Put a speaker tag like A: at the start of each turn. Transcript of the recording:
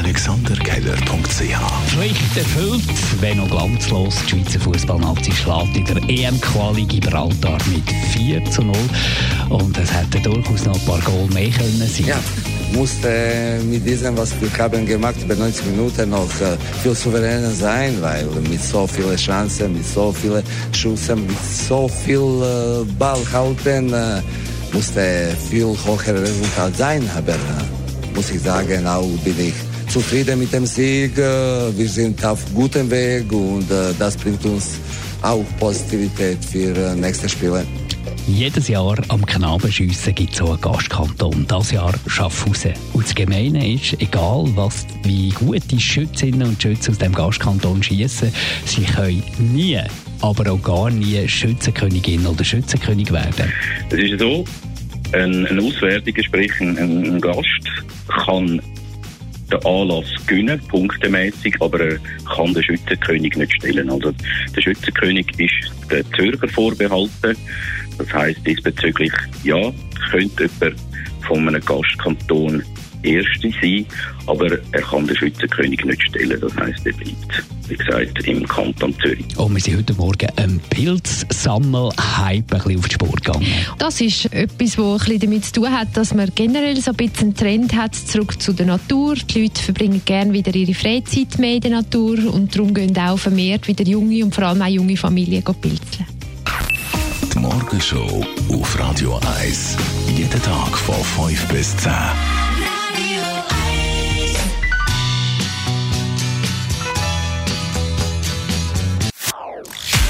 A: AlexanderKeller.ch
B: Pflicht erfüllt, wenn noch glanzlos. Die Schweizer Fußballnazi schlägt in der EM-Quali Gibraltar mit 4 zu 0. Und es hätte durchaus noch ein paar Goal mehr können sein.
C: Ja, musste mit diesem, was wir haben gemacht, über 90 Minuten noch äh, viel souveräner sein, weil mit so vielen Chancen, mit so vielen Schüssen, mit so viel äh, Ball halten, äh, musste viel höher Resultat sein. Aber muss ich sagen, auch bin ich zufrieden mit dem Sieg. Äh, wir sind auf gutem Weg und äh, das bringt uns auch Positivität für äh, nächste Spiele.
B: Jedes Jahr am Knabenschiessen gibt es so einen Gastkanton. Das Jahr Schaffhausen. Und das Gemeine ist, egal was, wie gut die Schützinnen und Schützen aus dem Gastkanton schießen, sie können nie, aber auch gar nie Schützenkönigin oder Schützenkönig werden.
D: Es ist so, ein, ein Auswärtiger, sprich ein, ein Gast, kann den Anlass gewinnen, punktemäßig, aber er kann den Schützenkönig nicht stellen. Also der Schützenkönig ist der Zürcher vorbehalten. Das heisst diesbezüglich, ja, könnte jemand von einem Gastkanton Erste sein, aber er kann den Schützenkönig nicht stellen. Das heisst, er bleibt, wie gesagt, im Kanton Zürich.
B: Und wir sind heute Morgen ein Pilzsammel-Hype ein bisschen auf die Spur gegangen.
E: Das ist etwas, was ein bisschen damit zu tun hat, dass man generell so ein bisschen einen Trend hat, zurück zu der Natur. Die Leute verbringen gerne wieder ihre Freizeit mehr in der Natur und darum gehen auch vermehrt wieder junge und vor allem auch junge Familien pilzeln.
A: Die Morgenshow auf Radio 1. Jeden Tag von 5 bis 10.